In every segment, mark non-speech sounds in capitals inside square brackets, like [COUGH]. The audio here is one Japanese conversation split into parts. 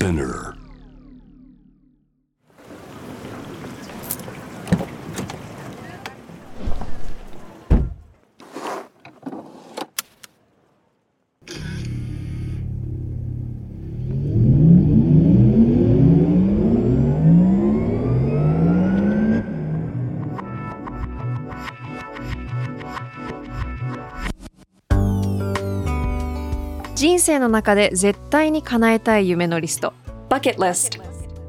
Spinner. 生の中で絶対に叶えたい夢のリスト。Bucket List.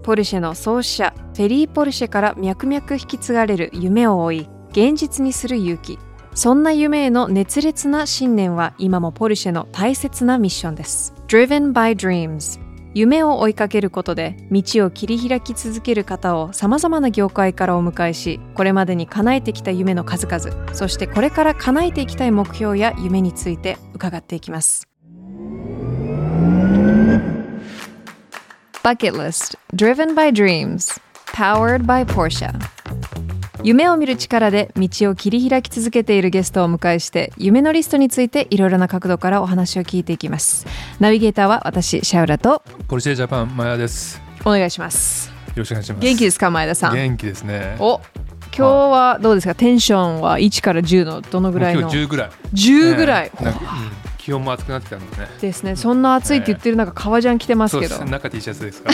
ポルシェの創始者フェリー・ポルシェから脈々引き継がれる夢を追い現実にする勇気。そんな夢への熱烈な信念は今もポルシェの大切なミッションです。Driven by Dreams. 夢を追いかけることで道を切り開き続ける方をさまざまな業界からお迎えしこれまでに叶えてきた夢の数々そしてこれから叶えていきたい目標や夢について伺っていきます Bucket List Driven by Dreams Powered by Porsche. 夢を見る力で道を切り開き続けているゲストをお迎えして夢のリストについていろいろな角度からお話を聞いていきます。ナビゲーターは私シャウラとポルシェジャパンマヤです。お願いします。よろしくお願いします。元気ですか前田さん？元気ですね。お今日はどうですか？テンションは1から10のどのぐらいの？今日10ぐらい。10ぐらい、ね気温も暑くなってきたんでね。ですね。そんな暑いって言ってる中革ジャン着てますけど。そうです。中 T シャツですか？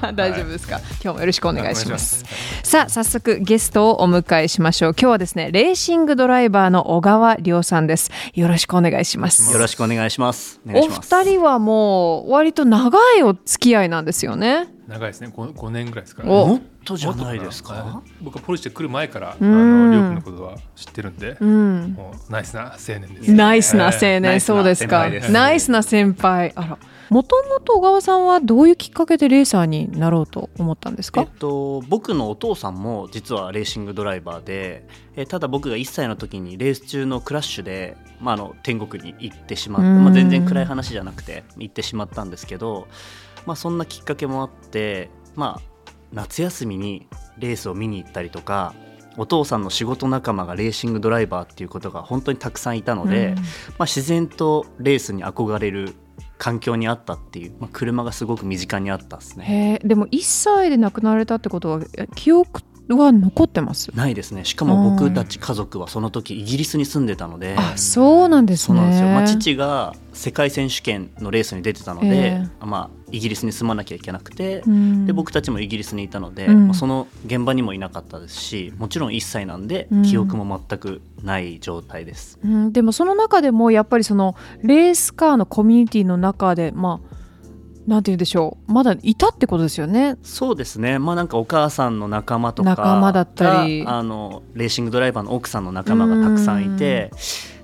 ら大丈夫です。[LAUGHS] か、今日もよろしくお願いします。お願いしさあ早速ゲストをお迎えしましょう。今日はですねレーシングドライバーの小川亮さんです。よろしくお願いします。よろしくお願いします。お願いおします。二人はもう割と長いお付き合いなんですよね長いですね。5, 5年ぐらいですから、お。もっとじゃないですか？はい。僕はポルシェ来る前からあうん。のりょうくんのことは知ってるんで、うん。もうナイスな青年です。ナイスな青え年、そうですか。ナイスな先輩あら。もともと小川さんはどういうきっかけでレーサーになろうと思ったんですか？えっと、僕のお父さんも実はレーシングドライバーでえただ僕が1歳の時にレース中のクラッシュで、まあ、あの天国に行ってしまって、うん。まあ、全然暗い話じゃなくて行ってしまったんですけど、まあ、そんなきっかけもあって、まあ、夏休みにレースを見に行ったりとかお父さんの仕事仲間がレーシングドライバーっていうことが本当にたくさんいたので、うんまあ、自然とレースに憧れる環境にあったっていう、まあ、車がすごく身近にあったですね。でも1歳で亡くなられたってことはえ記憶は残ってます？ないですね。しかも僕たち家族はその時イギリスに住んでたので。あそうなんですね。そうなんですよ、まあ、父が世界選手権のレースに出てたので、えまあ、イギリスに住まなきゃいけなくて、うん。で僕たちもイギリスにいたので、うん。まあその現場にもいなかったですしもちろん1歳なんでうん。記憶も全くない状態です。うん、でもその中でもやっぱりそのレースカーのコミュニティの中でまあなんて言うんでしょう。まだいたってことですよね。そうですね。まあなんかお母さんの仲間とか仲間だったり。があのレーシングドライバーの奥さんの仲間がたくさんいて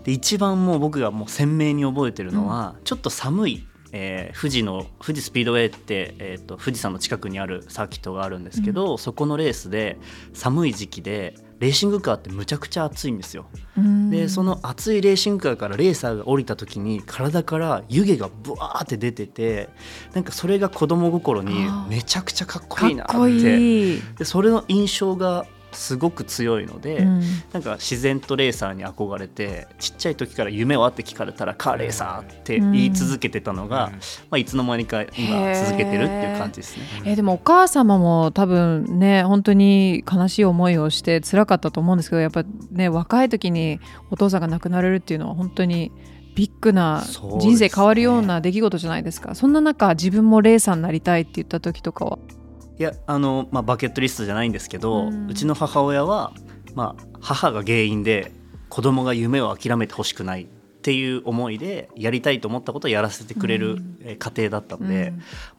で一番もう僕がもう鮮明に覚えてるのは、ちょっと寒い、えー富士の富士スピードウェイって、えー、と富士山の近くにあるサーキットがあるんですけど、そこのレースで寒い時期でレーシングカーってむちゃくちゃ暑いんですよ。うんでその熱いレーシングカーからレーサーが降りた時に体から湯気がブワーって出ててなんかそれが子供心にめちゃくちゃかっこかいいなって。でそれの印象がすごく強いので、うん。なんか自然とレーサーに憧れてちっちゃい時から夢はって聞かれたらカーレーサーって言い続けてたのが、うん。まあ、いつの間にか今続けてるっていう感じですね。えー。でもお母様も多分ね本当に悲しい思いをして辛かったと思うんですけどやっぱね若い時にお父さんが亡くなられるっていうのは本当にビッグな人生変わるような出来事じゃないですか。そんな中自分もレーサーになりたいって言った時とかはいやあの、まあ、バケットリストじゃないんですけど、ううんちの母親は、まあ、母が原因で子供が夢を諦めてほしくないっていう思いでやりたいと思ったことをやらせてくれるえー家庭だったので、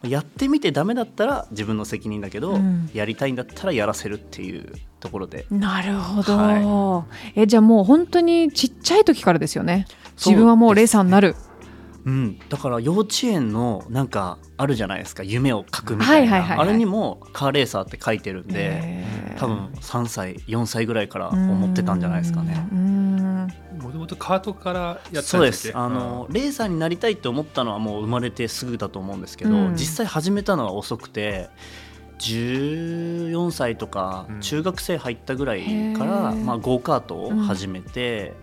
やってみてダメだったら自分の責任だけど、うん。やりたいんだったらやらせるっていうところで。なるほど、はえじゃあもう本当にちっちゃい時からですよね。自分はもうレーサーになるうん、だから幼稚園のなんかあるじゃないですか夢を書くみたいな、あれにもカーレーサーって書いてるんで多分3歳4歳ぐらいから思ってたんじゃないですかね。うん。もともとカートからやってたそうんです。あの、レーサーになりたいって思ったのはもう生まれてすぐだと思うんですけど、うん。実際始めたのは遅くて14歳とかうん。中学生入ったぐらいから、へー。まあ、ゴーカートを始めて、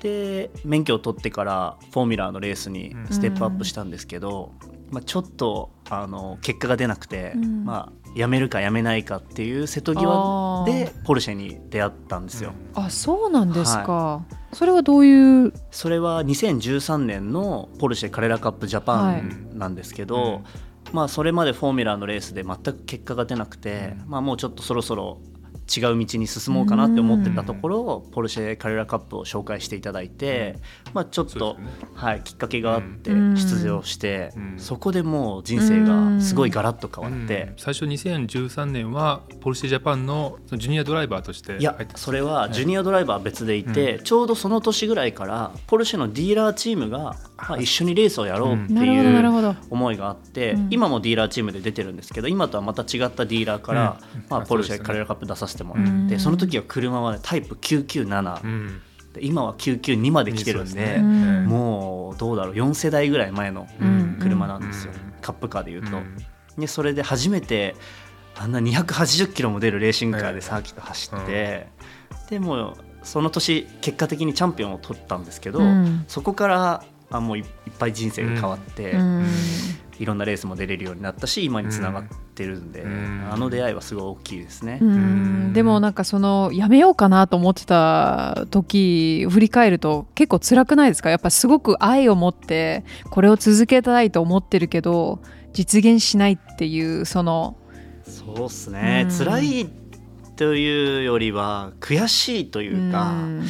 で免許を取ってからフォーミュラーのレースにステップアップしたんですけど、まあ、ちょっとあの結果が出なくて、うん。まあ、辞めるか辞めないかっていう瀬戸際でポルシェに出会ったんですよ。あそうなんですか、それはどういう？それは2013年のポルシェカレラカップジャパはい。ンなんですけど、まあ、それまでフォーミュラーのレースで全く結果が出なくて、まあ、もうちょっとそろそろ違う道に進もうかなって思ってたところ、ポルシェカレラカップを紹介していただいて、まあ、ちょっと、ね。はい、きっかけがあってうん。出場して、うん。そこでもう人生がすごいガラッと変わって。うん、最初2013年はポルシェジャパンのジュニアドライバーとしていや入ってそれはジュニアドライバーは別でいて、ちょうどその年ぐらいからポルシェのディーラーチームが、まあ、一緒にレースをやろうっていう思いがあって、うん。今もディーラーチームで出てるんですけど今とはまた違ったディーラーから、うん。まあ、あポルシェカレラカップ出させてもらって、うん。その時は車は、ね、タイプ997、うん。で今は992まで来てるんで、うもうどうだろう4世代ぐらい前のうん。車なんですよ、うんカップカーでいうと。うん。でそれで初めてあんな280キロも出るレーシングカーでサーキット走って、でもうその年結果的にチャンピオンを取ったんですけど、うん。そこからあもういいっぱい人生が変わって、うん。いろんなレースも出れるようになったし今につながってるんで、うん。あの出会いはすごい大きいですね。うん。でもなんかそのやめようかなと思ってた時振り返ると結構辛くないですか？やっぱすごく愛を持ってこれを続けたいと思ってるけど実現しないっていうその。そうっすね、うん。辛いというよりは悔しいというか、うん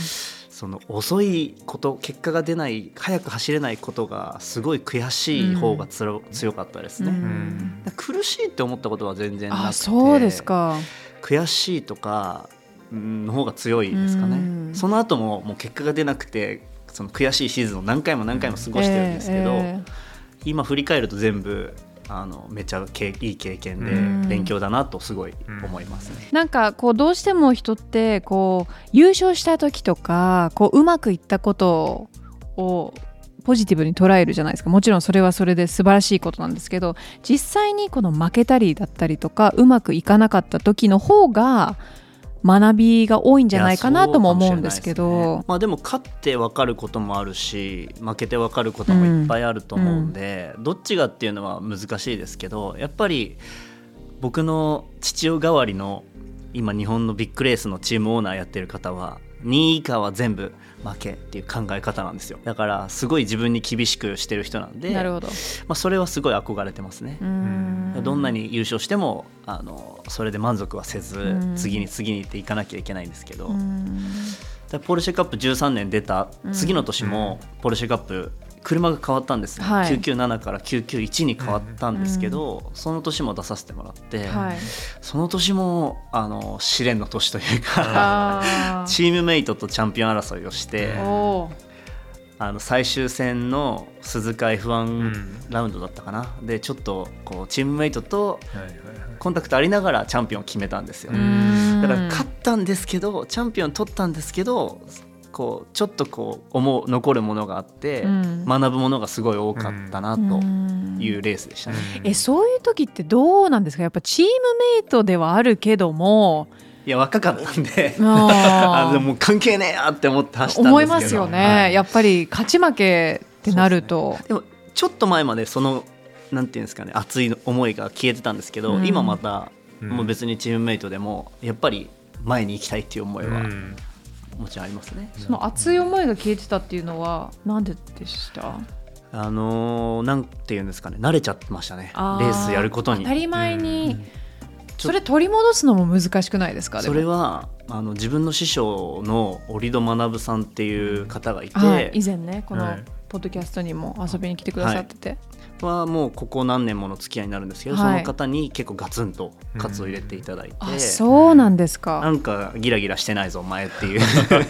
その遅いこと結果が出ない早く走れないことがすごい悔しい方がつろ、強かったですね、うん。苦しいって思ったことは全然なくて。あそうですか。悔しいとかうんの方が強いですかね、うん。その後ももう結果が出なくてその悔しいシーズンを何回も何回も過ごしてるんですけど、え。今振り返ると全部あのめちゃけいい経験でうん勉強だなとすごい思いますね。なんかこうどうしても人ってこう優勝した時とかこううまくいったことをポジティブに捉えるじゃないですかもちろんそれはそれで素晴らしいことなんですけど実際にこの負けたりだったりとかうまくいかなかった時の方が学びが多いんじゃないかなとも思うんですけど。ね。まあでも勝って分かることもあるし負けて分かることもいっぱいあると思うんで、どっちがっていうのは難しいですけどやっぱり僕の父親代わりの今日本のビッグレースのチームオーナーやってる方は2位以下は全部負けっていう考え方なんですよ。だからすごい自分に厳しくしてる人なんでなるほど。まあ、それはすごい憧れてますね。う。ん。どんなに優勝してもあのそれで満足はせず、うん。次に次にっていかなきゃいけないんですけど、ポルシェカップ13年出た次の年もポルシェカップ車が変わったんですね、はい。997から991に変わったんですけど、その年も出させてもらって、はい。その年もあの試練の年というか [LAUGHS] チームメイトとチャンピオン争いをしてあの最終戦の鈴鹿う F1 ん。ラウンドだったかな、でちょっとこうチームメイトとコンタクトありながらチャンピオンを決めたんですよ、うん。だから勝ったんですけどチャンピオン取ったんですけどこうちょっとこう思う残るものがあって、うん。学ぶものがすごい多かったなとうん。いうレースでしたね。えそういう時ってどうなんですか？やっぱチームメイトではあるけども。いや若かったんであ [LAUGHS] でも関係ねえやって思って走ったんですけど。思いますよね、はい。やっぱり勝ち負けってなると。でもちょっと前までそのなんていうんですかね熱い思いが消えてたんですけど、うん。今またうん。もう別にチームメイトでもやっぱり前に行きたいっていう思いはうんもちろんありますね。その熱い思いが消えてたっていうのはなんででした？あのーなんていうんですかね。慣れちゃってましたね。レあースやることに。当たり前に、それ取り戻すのも難しくないですか？それはあの自分の師匠の折戸学さんっていう方がいて、はい、以前ねこのはいポッドキャストにも遊びに来てくださってて、はもうここ何年もの付き合いになるんですけど、はい。その方に結構ガツンとカツを入れていただいて、あそうなんですか、なんかギラギラしてないぞお前っていう。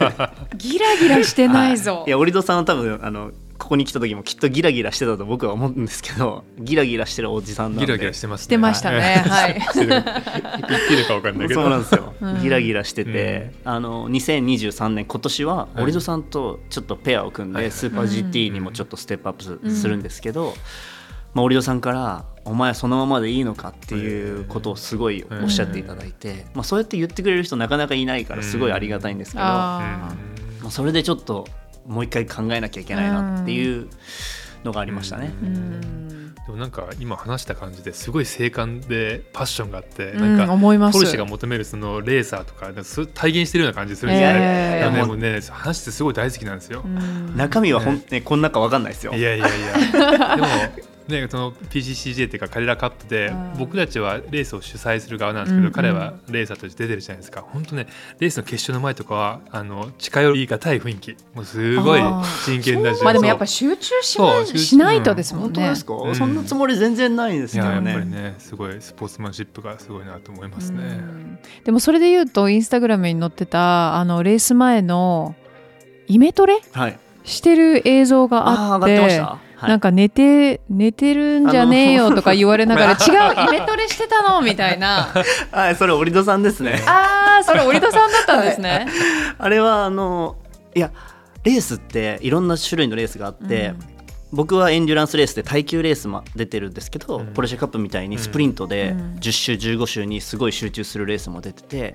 [LAUGHS] ギラギラしてないぞ、い。や折戸さんは多分あのここに来た時もきっとギラギラしてたと僕は思うんですけどギラギラしてるおじさんなんで。ギラギラしてますね。してましたね。はい。言っていいのか分かんないけど。そうなんですよ、うん。ギラギラしてて、あの2023年今年は折戸さんとちょっとペアを組んで、はい。スーパー GT にもちょっとステップアップす,、るんですけど、まあ、折戸さんから「お前そのままでいいのか?」っていうことをすごいおっしゃっていただいて、まあ、そうやって言ってくれる人なかなかいないからすごいありがたいんですけど、まああ、それでちょっともう一回考えなきゃいけないなっていうのがありましたね。でもなんか今話した感じですごい精悍でパッションがあって、うんなんか思います。ポルシェが求めるそのレーサーとか体現してるような感じするんですよね。でもうね話してすごい大好きなんですよ。うん。中身はほん、ね、こんなかわかんないですよ。いやいやいや。でもねその PCCJ っていうかカレラカップでうん。僕たちはレースを主催する側なんですけど、うんうん彼はレーサーとして出てるじゃないですか。本当ねレースの決勝の前とかはあの近寄りがたい雰囲気。もうすごい真剣だしまあでもやっぱ集中しなしないとですもんね。本当ですか、うん。そんなつもり全然ないですけどいややっぱりねねすごいスポーツマンシップがすごいなと思いますね。うん。でもそれで言うとインスタグラムに載ってたあのレース前のイメトレはい。してる映像があっああー上がっててました、はい、なんか寝て寝てるんじゃねえよとか言われながら違うイメトレしてたの？みたいな。[LAUGHS] はいそれ折戸さんですね。あーそれ折戸さんだったんですね。あれはあのいやレースっていろんな種類のレースがあって、僕はエンデュランスレースで耐久レースも出てるんですけど、うん。ポルシェカップみたいにスプリントでうん。10周15周にすごい集中するレースも出ててやっ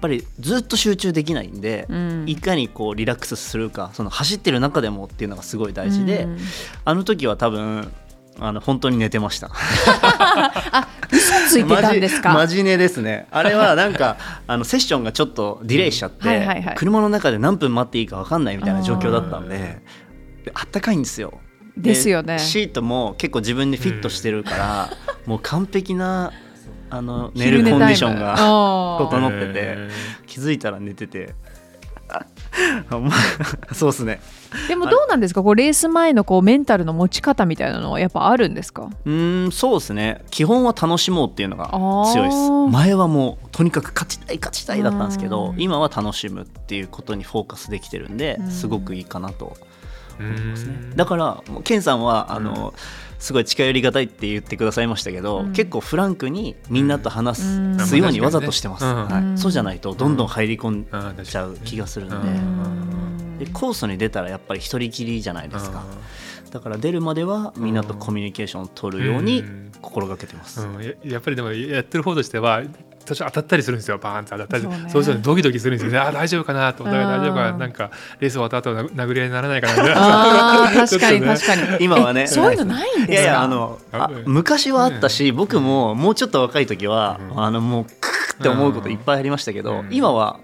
ぱりずっと集中できないんで、うん。いかにこうリラックスするかその走ってる中でもっていうのがすごい大事で、うん。あの時は多分あの本当に寝てました。[LAUGHS] 嘘ついてたんですか？マジ寝ですね。あれはなんか [LAUGHS] あのセッションがちょっとディレイしちゃって、はいはいはい。車の中で何分待っていいか分かんないみたいな状況だったんでであったかいんですよ。ですよね。シートも結構自分にフィットしてるから、もう完璧なあの寝るコンディションがが整っててえ気づいたら寝てて。[LAUGHS] あまあそうですね。でもどうなんですか？こうレース前のこうメンタルの持ち方みたいなのはやっぱあるんですか？うーんそうですね。基本は楽しもうっていうのが強いです。前はもうとにかく勝ちたい勝ちたいだったんですけどうん。今は楽しむっていうことにフォーカスできてるんでうん。すごくいいかなとう思いますね。ん。だからケンさんはあの、すごい近寄りがたいって言ってくださいましたけど、うん。結構フランクにみんなと話うん。すようにわざとしてます、うん。はい。うん。そうじゃないとどんどん入り込んちゃう気がするんで,、うん。でコースに出たらやっぱり一人きりじゃないですか、だから出るまではみんなとコミュニケーションを取るようにうん。心がけてます、うん、ややっぱりでもやってる方としては多少当たったりするんですよ。バーンと当たったり。そうね。そうするとドキドキするんですよ。ね [LAUGHS] あ大丈夫かなと。お互い大丈夫かうな。んなんかレース終わった後な殴り合いにならないかな。みたいなあー確かに [LAUGHS] 確かに。今はね。えそういうのないんですか？いやいや昔はあったし、僕ももうちょっと若い時は、うん。あのもうクーって思うこといっぱいありましたけど、うん。今は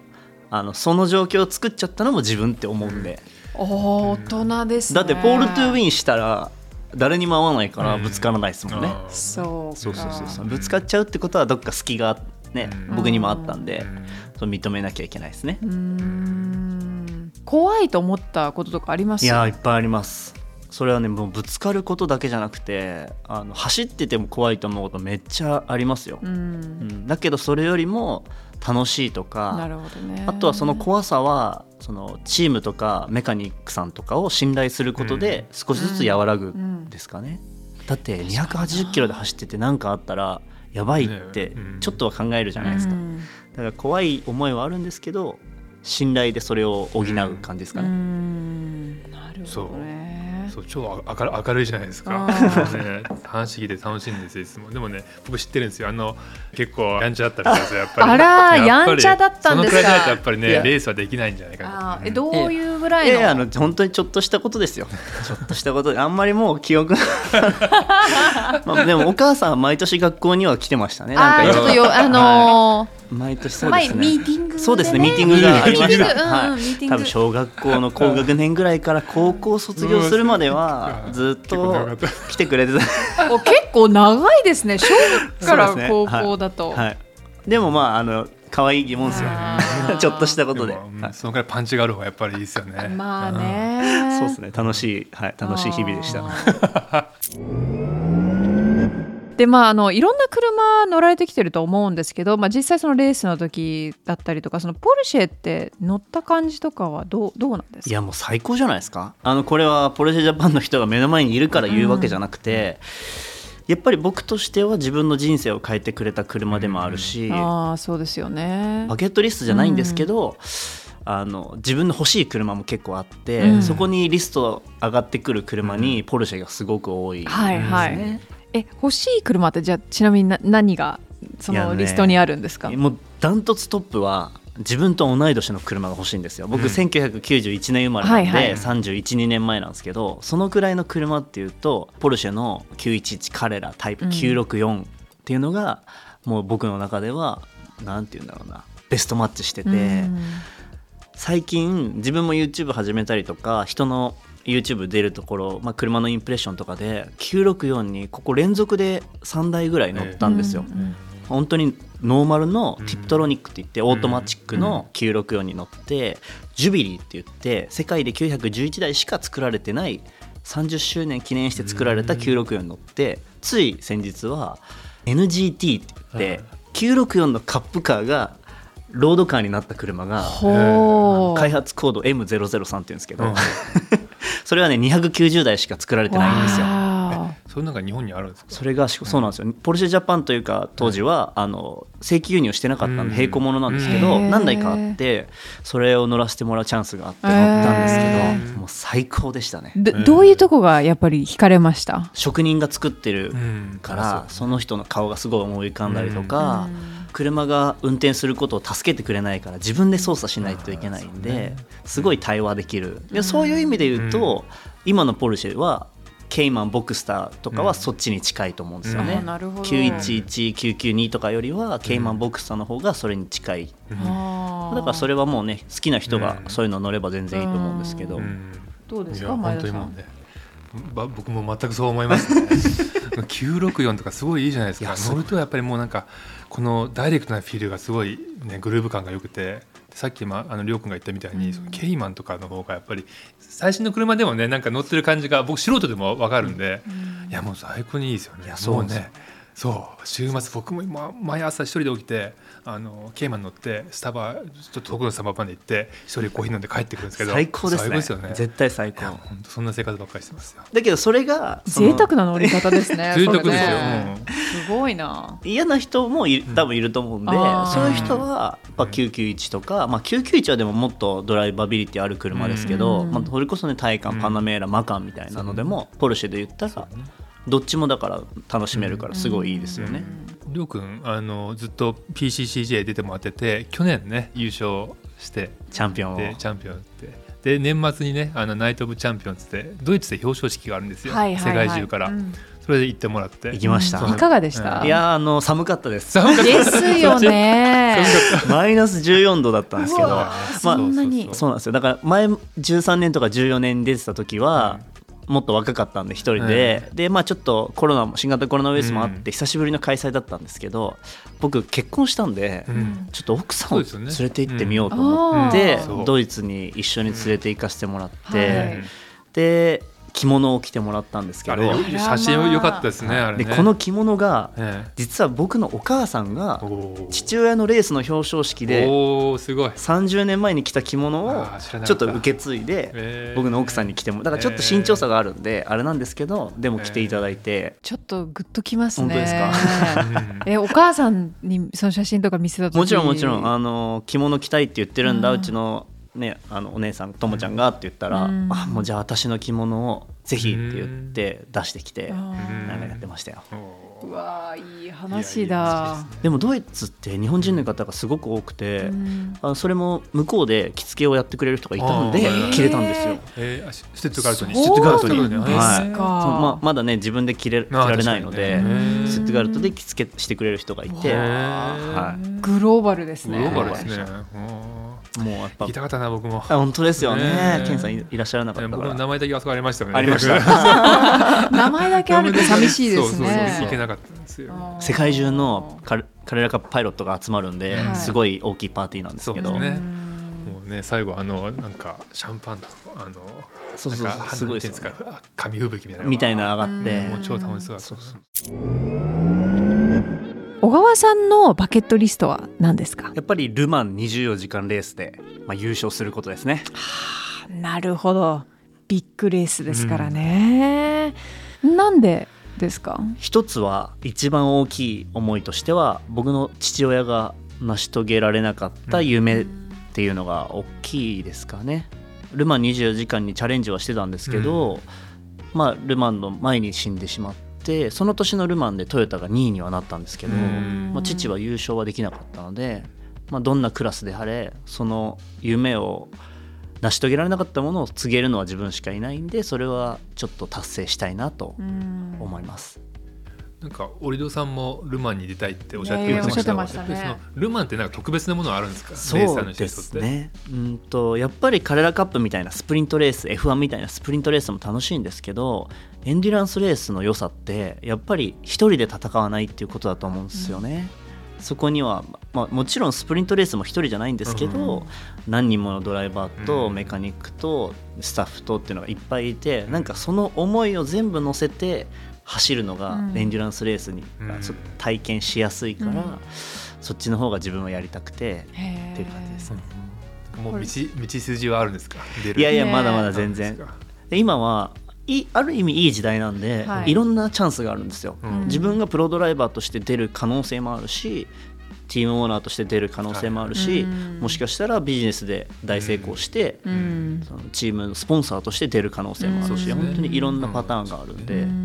あのその状況を作っちゃったのも自分って思うんで、大人ですね。だってポール・トゥ・ウィンしたら誰にも合わないからうんぶつからないですもんね、うか。そうそうそうそう。ぶつかっちゃうってことはどっか隙がね、うん。僕にもあったんで、うんそう認めなきゃいけないですね、怖いと思ったこととかあります？いやーいっぱいあります。それはねもうぶつかることだけじゃなくてあの走ってても怖いと思うことめっちゃありますよ、ううん。んだけどそれよりも楽しいとなかるほどね。あとはその怖さはそのチームとかメカニックさんとかを信頼することで少しずつ和らぐうん。ですかね、だって280キロで走ってて何かあったらやばいってちょっとは考えるじゃないですか、うん。だから怖い思いはあるんですけど信頼でそれを補う感じですかうね、ん。なるほどねそう超明る明るいじゃないですか。ね、話聞いて楽しいんです。よいつも。でもね僕知ってるんですよ。あの結構やんちゃだったりとかさやっぱり。あらやっぱり。やんちゃだったんですか。そのくらいじゃないとやっぱりねレースはできないんじゃないかあな。ーえどういうぐらいの？いやいやあの本当にちょっとしたことですよ。[LAUGHS] ちょっとしたことであんまりもう記憶 [LAUGHS] まあでもお母さんは毎年学校には来てましたね。なんかちょっとよあのー毎年そう前ですね。ミーティングでね。そうですねミーティングがありました。はい。多分小学校の高学年ぐらいから高校卒業するまではうん。ずっと来てくれてた。お結構長いですね。小学から高校だと、はい。でもまああの可愛い疑問ですよ。あー。[LAUGHS] ちょっとしたことで。うんはい。そのくらいパンチがある方がやっぱりいいですよね。まあね。そうですね。楽しいはい。楽しい日々でした。た [LAUGHS] でまああのいろんな車乗られてきてると思うんですけど、まあ、実際そのレースの時だったりとかそのポルシェって乗った感じとかはどうどうなんですか？いやもう最高じゃないですか。あのこれはポルシェジャパンの人が目の前にいるから言うわけじゃなくて、やっぱり僕としては自分の人生を変えてくれた車でもあるし、ああそうですよね。バケットリストじゃないんですけど、あの自分の欲しい車も結構あって、うん。そこにリスト上がってくる車にポルシェがすごく多いですね。はいはいえ欲しい車ってじゃあちなみにな何がそのリストにあるんですか、もうダントツトップは自分と同い年の車が欲しいんですよ。僕、うん。1991年生まれなんで、はいはい。312年前なんですけどそのくらいの車っていうとポルシェの911カレラタイプ964っていうのが、もう僕の中ではなんて言うんだろうなベストマッチしてて、うん。最近自分も YouTube 始めたりとか人の YouTube 出るところ、まあ、車のインプレッションとかで964にここ連続で3台ぐらい乗ったんですよ。うん本当にノーマルのうん。ティプトロニックって言ってオートマチックの964に乗ってジュビリーって言って世界で911台しか作られてない30周年記念して作られた964に乗ってつい先日は NGT って言って964のカップカーがロードカーになった車が開発コード M003 って言うんですけど、うん [LAUGHS] それはね290台しか作られてないんですよ。わそういうのが日本にあるんですか？それがしそうなんですよ。ポルシェジャパンというか当時はあの正規輸入してなかったんうん。で並行ものなんですけへー。ー何台かあってそれを乗らせてもらうチャンスがあって乗ったんですへけーどもう最高でしたね。どどういうとこがやっぱり惹かれました？職人が作ってるうん。からその人の顔がすごい思い浮かんだりとうかん車が運転することを助けてくれないから自分で操作しないといけないんでねすごい対話できる。でそういう意味で言うと今のポルシェはケイマンボクスターとかはそっちに近いと思うんですようん。ねあ。なるほど。911992とかよりはケイマンボクスターの方がそれに近い、うん。だからそれはもうね好きな人がうん。そういうの乗れば全然いいと思うんですけど、うん。どうですか前田さ本当にもうん僕も全くそう思いますね。[LAUGHS] 964とかすごいいいじゃないですか。乗るとやっぱりもうなんかこのダイレクトなフィールがすごい、ね、グルーヴ感が良くてさっき、まあ、あのりょうくんが言ったみたいに、そのケイマンとかの方がやっぱり最新の車でもねなんか乗ってる感じが僕素人でも分かるんで、いやもう最高にいいですよね。いやそうねそう週末僕も今毎朝一人で起きてあのケイマン乗ってスタバちょっと遠くのスタバまで行って一人コーヒー飲んで帰ってくるんですけど最高ですね。最高ですよね。絶対最高。本当そんな生活ばっかりしてますよ。だけどそれが贅沢な乗り方ですね [LAUGHS] 贅沢ですよ。ね。すごいな。嫌な人もい多分いると思うんで、あー。そういう人はやっぱ991とか、まあ、991はでももっとドライバビリティある車ですけど、うん。まあ、それこそねタイカンうん。パナメーラマカンみたいなのでも、ポルシェで言ったらどっちもだから楽しめるからすごいいいですよね。りょうくんあのずっと PCCJ 出てもらってて去年ね優勝してチャンピオンを。でチャンピオンって。で年末にねあのナイト・オブ・チャンピオンズってドイツで表彰式があるんですよ、はいはいはい。世界中から、うん。それで行ってもらって。行きました。いかがでした？うん。いやーあの寒かったです。寒かった。ですよね。[LAUGHS] マイナス14度だったんですけど。まあそんなに。そうそうなんですよ。だから前13年とか14年に出てた時は、もっと若かったんで一人で、でまあちょっとコロナも新型コロナウイルスもあって、うん。久しぶりの開催だったんですけど僕結婚したんで、うん。ちょっと奥さんを連れて行ってみようと思って、ドイツに一緒に連れて行かせてもらって、はい。で着物を着てもらったんですけどあれよ写真良かったですねあれね。でこの着物がえ実は僕のお母さんが父親のレースの表彰式でおーすごい。30年前に着た着物をちょっと受け継いでえー。僕の奥さんに着てもだからちょっと身長差があるんであれなんですけどでも着ていただいて。ちょっとグッときますね。本当ですか？うん。えお母さんにその写真とか見せた時もちろんもちろん。あの着物着たいって言ってるんだうん。うちのねあのお姉さんともちゃんがって言ったらうんあもうじゃあ私の着物をぜひって言って出してきてあー。なんかやってましたよ。うわーいい話いいだ話ですね。でもドイツって日本人の方がすごく多くてうん。あそれも向こうで着付けをやってくれる人がいたんで着れたんですよ。えーあシュシュトゥットガルトに。そうシュトゥットガルトに。はい。えそうまあ、まだね自分で着れ着られないのでスットガルトで着付けしてくれる人がいて。はグローバルですグねローバルですねはおーうやっぱ。聞きたかったな僕も。あ本当ですよね。ねえ。ケンさんいいらっしゃらなかったから僕の名前だけあそこありましたよね。ありました [LAUGHS] 名前だけあるって寂しいですそうそうそうね行けなかったんですよ。世界中のカレカレラカパイロットが集まるんで、はい。すごい大きいパーティーなんですけど。そうですね。うんもうね最後あのなんかシャンパンとあのそうそうなんかすごいですか？紙吹雪みたいなのが。みたいなの上がって。うんもう超楽しそうだったそうそう小川さんのバケットリストは何ですか？やっぱりルマン24時間レースで、まあ、優勝することですね。なるほど。ビッグレースですからね、なんでですか？一つは一番大きい思いとしては僕の父親が成し遂げられなかった夢っていうのが大きいですかね。ルマン24時間にチャレンジはしてたんですけど、まあルマンの前に死んでしまってその年のルマンでトヨタが2位にはなったんですけど、うんまあ、父は優勝はできなかったので、まあ、どんなクラスであれその夢を成し遂げられなかったものを告げるのは自分しかいないんでそれはちょっと達成したいなとうん思います。なんか折戸さんもルマンに出たいっておっしゃってましたねでそのルマンってなんか特別なものあるんですか？そうですね。うんとやっぱりカレラカップみたいなスプリントレース F1 みたいなスプリントレースも楽しいんですけどエンデュランスレースの良さってやっぱり一人で戦わないっていうことだと思うんですよね。そこには、まあ、もちろんスプリントレースも一人じゃないんですけど、うん。何人ものドライバーとうん。メカニックとスタッフとっていうのがいっぱいいてなんかその思いを全部乗せて走るのがうん。エンデュランスレースに体験しやすいから、うん。そっちの方が自分はやりたくてっていう感じですね。もう道道筋はあるんですか？出る？いやいやねまだまだ全然。で今はいある意味いい時代なんで、はい。い、ろんなチャンスがあるんですよ、うん。自分がプロドライバーとして出る可能性もあるしチームオーナーとして出る可能性もあるし、うん。もしかしたらビジネスで大成功して、うん。そのチームのスポンサーとして出る可能性もあるし、うん。本当にいろんなパターンがあるんで、うん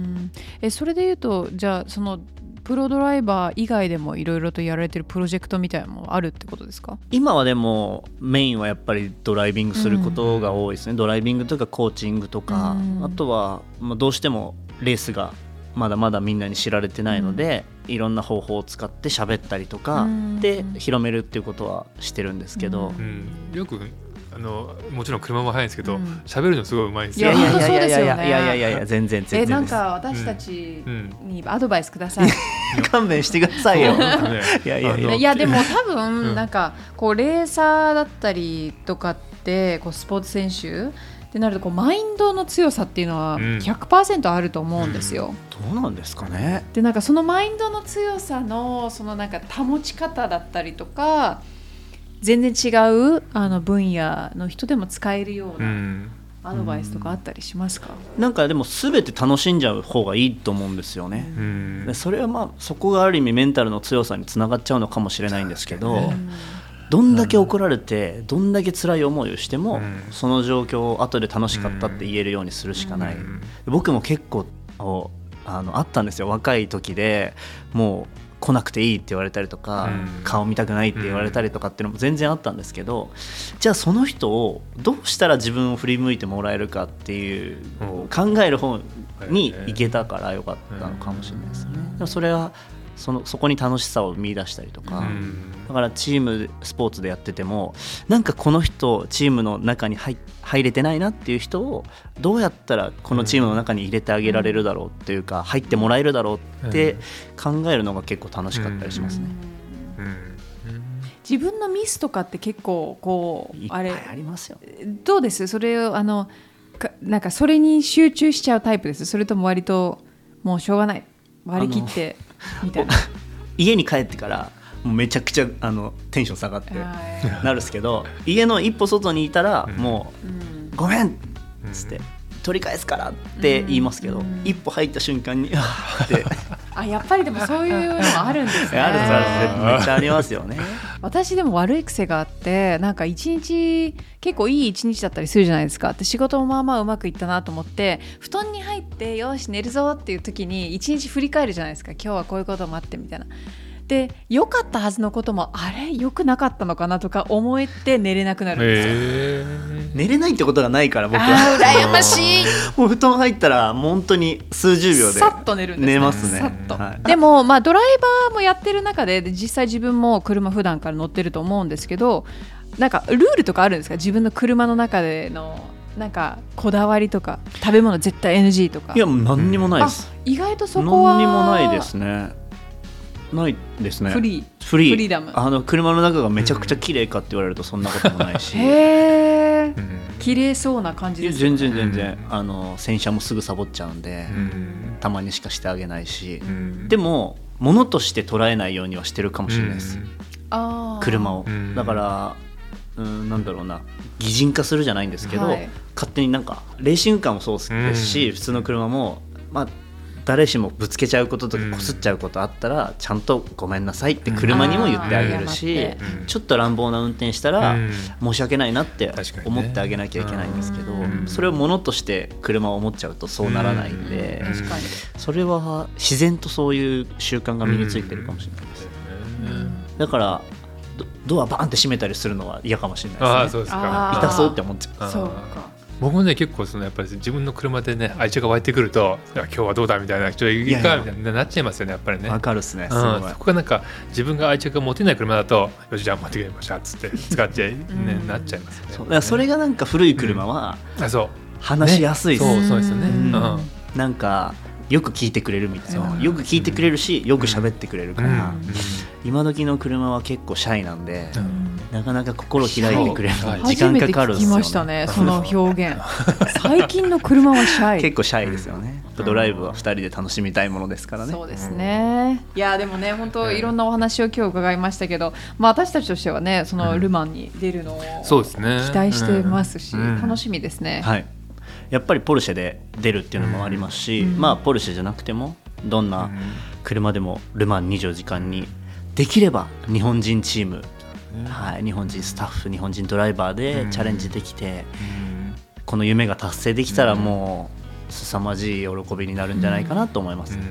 えそれで言うとじゃあそのプロドライバー以外でもいろいろとやられてるプロジェクトみたいなのもあるってことですか？今はでもメインはやっぱりドライビングすることが多いですね、ドライビングとかコーチングとか、うん。あとは、まあ、どうしてもレースがまだまだみんなに知られてないので、いろんな方法を使って喋ったりとか、うん。で広めるっていうことはしてるんですけど、うん。うん。よくあのもちろん車も速いんですけどうん。喋るのすごいうまいんですいよや本当そうですよねいや。いやいやいやいや全然全えなんか私たちうん。にアドバイスください、勘弁してくださいよ。いやいやいや。でも多うん。分なんかこうレーサーだったりとかってこうスポーツ選手ってなるとこうマインドの強さっていうのはうん。100%あると思うんですよ。どうなんですかね。でなんかそのマインドの強さのそのなんか保ち方だったりとか全然違うあの分野の人でも使えるよううなん。アドバイスとかあったりしますか、なんかでも全て楽しんじゃう方がいいと思うんですよね、うん。でそれはまあそこがある意味メンタルの強さにつながっちゃうのかもしれないんですけど、うん。どんだけ怒られてどんだけ辛い思いをしても、うん。その状況を後で楽しかったって言えるようにするしかない、うん。僕も結構おあのあったんですよ。若い時でもう来なくていいって言われたりとか、うん。顔見たくないって言われたりとかっていうのも全然あったんですけど、じゃあその人をどうしたら自分を振り向いてもらえるかっていううん考える方に行けたからよかったのかもしれないですね。でもそれはそのそこに楽しさを見出したりとか、うん。だからチームスポーツでやっててもなんかこの人チームの中に入入れてないなっていう人をどうやったらこのチームの中に入れてあげられるだろうっていうか入ってもらえるだろうって考えるのが結構楽しかったりしますね。うん。うん自分のミスとかって結構こいうあれいありますよ。どうです？それをあのかなんかそれに集中しちゃうタイプです？それとも割ともうしょうがない。割り切って [LAUGHS] みたいな。[LAUGHS] 家に帰ってからもうめちゃくちゃあのテンション下がってはいなるんですけど家の一歩外にいたらもうんう「ごめん!」っつって。取り返すからって言いますけど、うん一歩入った瞬間に「あーってあやっぱりでもそういうのもあるんですね。[LAUGHS] あるんですあるめっちゃありますよね。[LAUGHS] 私でも悪い癖があってなんか一日結構いい一日だったりするじゃないですかで仕事もまあまあうまくいったなと思って布団に入ってよし寝るぞっていう時に一日振り返るじゃないですか今日はこういうこともあってみたいな。で良かったはずのこともあれ？良くなかったのかなとか思えて寝れなくなるんですよ。寝れないってことがないから僕は。羨ましい。[LAUGHS] もう布団入ったら本当に数十秒でさっと寝るんです、寝ますね。はい。でも、まあ、ドライバーもやってる中でで実際自分も車普段から乗ってると思うんですけどなんかルールとかあるんですか？自分の車の中でのなんかこだわりとか食べ物絶対 NG とか。いや何にもないです、意外とそこは何にもないですね。ないですね。フリー。フリー。フリーダム。あの車の中がめちゃくちゃ綺麗かって言われるとそんなこともないし、へえうん綺麗そうな感じいやですよ全然全然、うんあの洗車もすぐサボっちゃうんで、うん。たまにしかしてあげないし、うん。でも物として捉えないようにはしてるかもしれないです、車を、うん。だからうんなんだろうな。擬人化するじゃないんですけど、はい。勝手になんかレーシングカーもそうですし、うん。普通の車もまあ誰しもぶつけちゃうこととかうん。こすっちゃうことあったら、ちゃんとごめんなさいって車にも言ってあげるし、ちょっと乱暴な運転したら、うん。申し訳ないなって思ってあげなきゃいけないんですけど、うん。それを物として車を思っちゃうとそうならないんで、それは自然とそういう習慣が身についてるかもしれないです。だからドドアバーンって閉めたりするのは嫌かもしれあないですね。痛そうって思っちゃう。そうか僕もね結構そのやっぱり自分の車でね愛着が湧いてくると今日はどうだみたいな人いいかみたいになっちゃいますよねやっぱりね。わかるっすねすうん、そこがなんか自分が愛着が持てない車だとよしじゃあ持ってきましょうっつって使っちゃい、ねうん。なっちゃいますよね。そそれがなんか古い車はあそう。話しやすいっす、そうそうですよね、ううん。んなんかよく聞いてくれるみたいな。よく聞いてくれるしよく喋ってくれるから、うん。今時の車は結構シャイなんで、うんなかなか心開いてくれる時間かかるんですよ、初めて聞きましたね [LAUGHS] その表現。最近の車はシャイ。結構シャイですよね、やっぱドライブは2人で楽しみたいものですからね。そうですね。いやでもね本当いろんなお話を今日伺いましたけど、まあ私たちとしてはねそのルマンに出るのをそうですね。期待してますし、うん。楽しみですね。はい。やっぱりポルシェで出るっていうのもありますし、うん。まあポルシェじゃなくてもどんな車でもルマン24時間にできれば日本人チーム、はい、日本人スタッフ日本人ドライバーでチャレンジできて、この夢が達成できたらもう凄まじい喜びになるんじゃないかなと思います、うん。い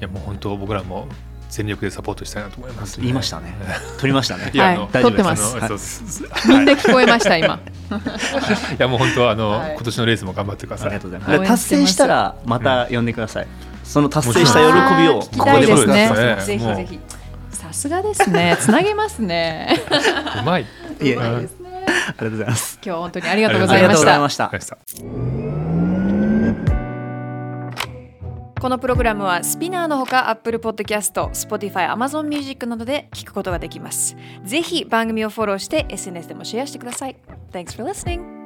やもう本当僕らも全力でサポートしたいなと思います、言いましたね。取りましたね。はいいやあの撮ってます。あのそうそうみんな聞こえました今。[LAUGHS] いやもう本当あの、はい。今年のレースも頑張ってくだあさい。りがとうございます。達成したらまた呼んでください、その達成した喜びをあー聞きたいですね。ここでも。ぜひぜひ。さすがですね。[LAUGHS] つなげますね。うまいいえうまいですね。ありがとうございます今日は本当にありがとうごありがとうございました。ざいましたわかりましたこのプログラムはスピナーのほか Apple Podcast、Spotify、Amazon Music などで聞くことができます。ぜひ番組をフォローして SNS でもシェアしてください。Thanks for listening!